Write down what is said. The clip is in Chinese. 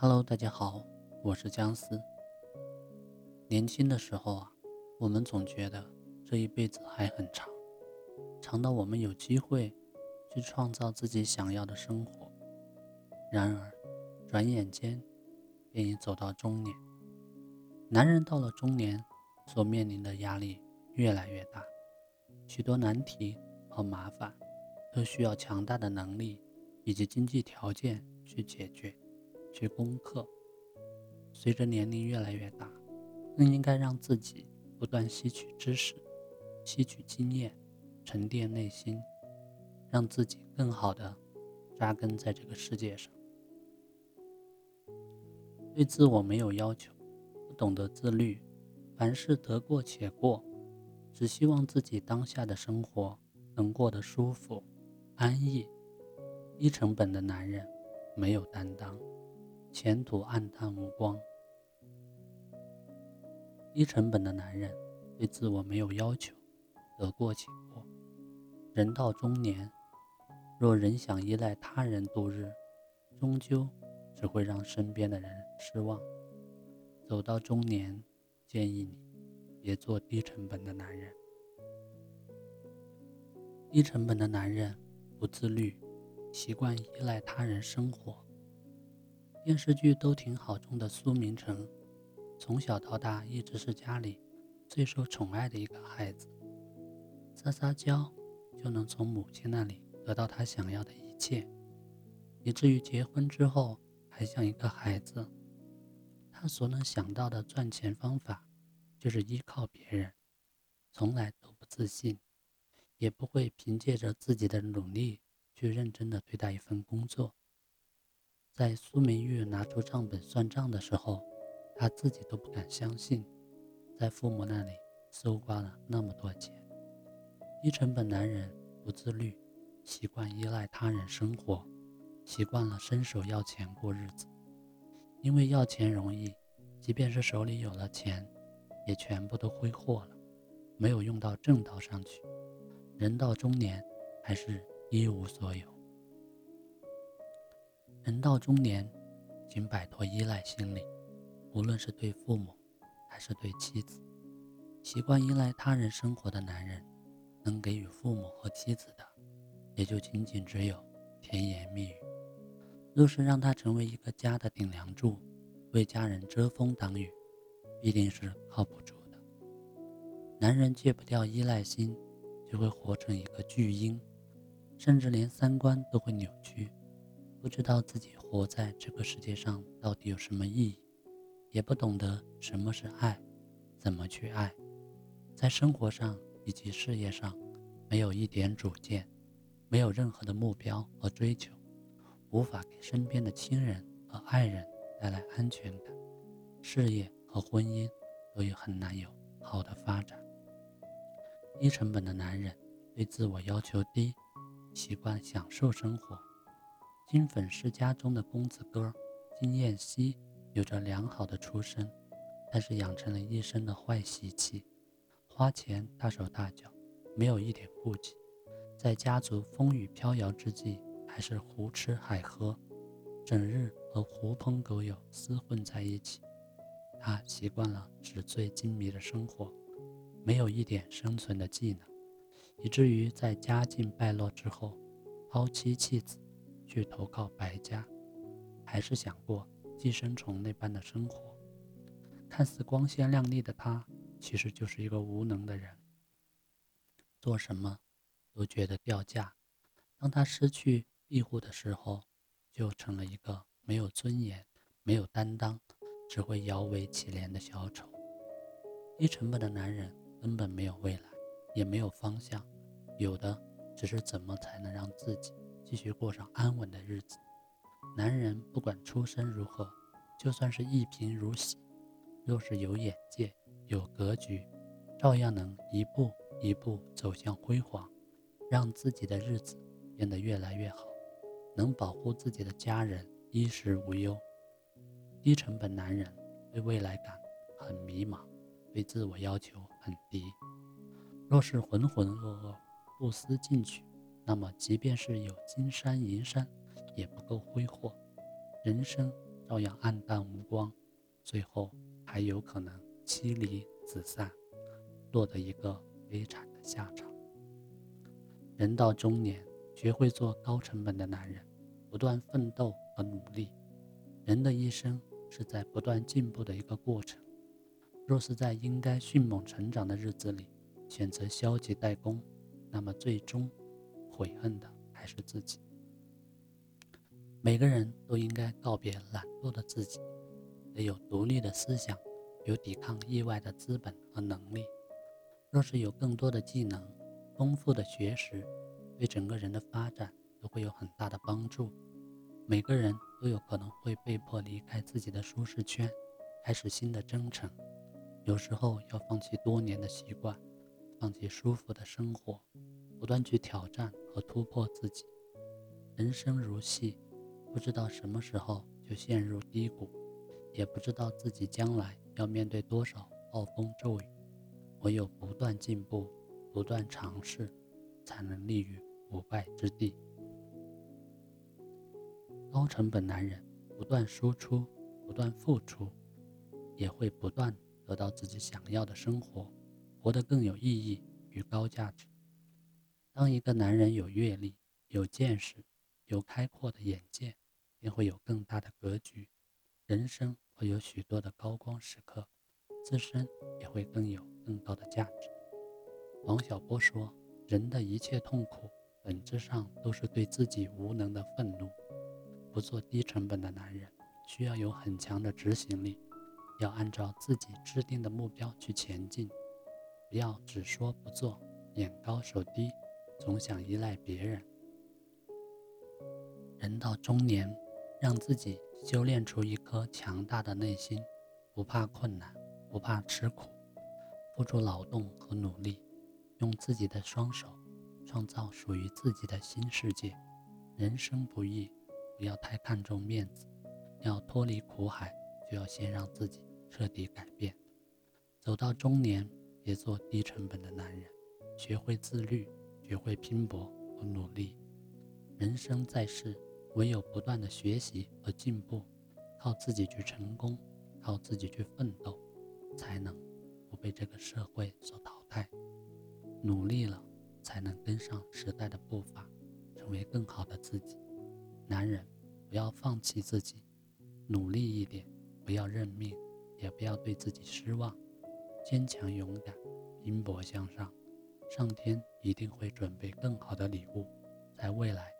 Hello，大家好，我是姜思。年轻的时候啊，我们总觉得这一辈子还很长，长到我们有机会去创造自己想要的生活。然而，转眼间便已走到中年。男人到了中年，所面临的压力越来越大，许多难题和麻烦都需要强大的能力以及经济条件去解决。去攻克。随着年龄越来越大，更应该让自己不断吸取知识、吸取经验、沉淀内心，让自己更好的扎根在这个世界上。对自我没有要求，不懂得自律，凡事得过且过，只希望自己当下的生活能过得舒服、安逸。低成本的男人没有担当。前途暗淡无光，低成本的男人对自我没有要求，得过且过。人到中年，若仍想依赖他人度日，终究只会让身边的人失望。走到中年，建议你别做低成本的男人。低成本的男人不自律，习惯依赖他人生活。电视剧都挺好中的苏明成，从小到大一直是家里最受宠爱的一个孩子，撒撒娇就能从母亲那里得到他想要的一切，以至于结婚之后还像一个孩子。他所能想到的赚钱方法就是依靠别人，从来都不自信，也不会凭借着自己的努力去认真的对待一份工作。在苏明玉拿出账本算账的时候，他自己都不敢相信，在父母那里搜刮了那么多钱。低成本男人不自律，习惯依赖他人生活，习惯了伸手要钱过日子。因为要钱容易，即便是手里有了钱，也全部都挥霍了，没有用到正道上去。人到中年，还是一无所有。人到中年，请摆脱依赖心理，无论是对父母，还是对妻子。习惯依赖他人生活的男人，能给予父母和妻子的，也就仅仅只有甜言蜜语。若是让他成为一个家的顶梁柱，为家人遮风挡雨，必定是靠不住的。男人戒不掉依赖心，就会活成一个巨婴，甚至连三观都会扭曲。不知道自己活在这个世界上到底有什么意义，也不懂得什么是爱，怎么去爱，在生活上以及事业上没有一点主见，没有任何的目标和追求，无法给身边的亲人和爱人带来安全感，事业和婚姻都有很难有好的发展。低成本的男人对自我要求低，习惯享受生活。金粉世家中的公子哥金燕西有着良好的出身，但是养成了一身的坏习气，花钱大手大脚，没有一点顾忌，在家族风雨飘摇之际，还是胡吃海喝，整日和狐朋狗友厮混在一起。他习惯了纸醉金迷的生活，没有一点生存的技能，以至于在家境败落之后，抛妻弃子。去投靠白家，还是想过寄生虫那般的生活。看似光鲜亮丽的他，其实就是一个无能的人，做什么都觉得掉价。当他失去庇护的时候，就成了一个没有尊严、没有担当、只会摇尾乞怜的小丑。低成本的男人根本没有未来，也没有方向，有的只是怎么才能让自己。继续过上安稳的日子。男人不管出身如何，就算是一贫如洗，若是有眼界、有格局，照样能一步一步走向辉煌，让自己的日子变得越来越好，能保护自己的家人衣食无忧。低成本男人对未来感很迷茫，对自我要求很低。若是浑浑噩噩，不思进取。那么，即便是有金山银山，也不够挥霍。人生照样黯淡无光，最后还有可能妻离子散，落得一个悲惨的下场。人到中年，学会做高成本的男人，不断奋斗和努力。人的一生是在不断进步的一个过程。若是在应该迅猛成长的日子里选择消极怠工，那么最终悔恨的还是自己。每个人都应该告别懒惰的自己，得有独立的思想，有抵抗意外的资本和能力。若是有更多的技能，丰富的学识，对整个人的发展都会有很大的帮助。每个人都有可能会被迫离开自己的舒适圈，开始新的征程。有时候要放弃多年的习惯，放弃舒服的生活，不断去挑战和突破自己。人生如戏，不知道什么时候就陷入低谷，也不知道自己将来要面对多少暴风骤雨。唯有不断进步。不断尝试，才能立于不败之地。高成本男人不断输出，不断付出，也会不断得到自己想要的生活，活得更有意义与高价值。当一个男人有阅历、有见识、有开阔的眼界，便会有更大的格局，人生会有许多的高光时刻，自身也会更有更高的价值。王小波说：“人的一切痛苦，本质上都是对自己无能的愤怒。不做低成本的男人，需要有很强的执行力，要按照自己制定的目标去前进，不要只说不做，眼高手低，总想依赖别人。人到中年，让自己修炼出一颗强大的内心，不怕困难，不怕吃苦，付出劳动和努力。”用自己的双手创造属于自己的新世界。人生不易，不要太看重面子。要脱离苦海，就要先让自己彻底改变。走到中年，别做低成本的男人，学会自律，学会拼搏和努力。人生在世，唯有不断的学习和进步，靠自己去成功，靠自己去奋斗，才能不被这个社会所淘汰。努力了，才能跟上时代的步伐，成为更好的自己。男人不要放弃自己，努力一点，不要认命，也不要对自己失望，坚强勇敢，拼搏向上，上天一定会准备更好的礼物，在未来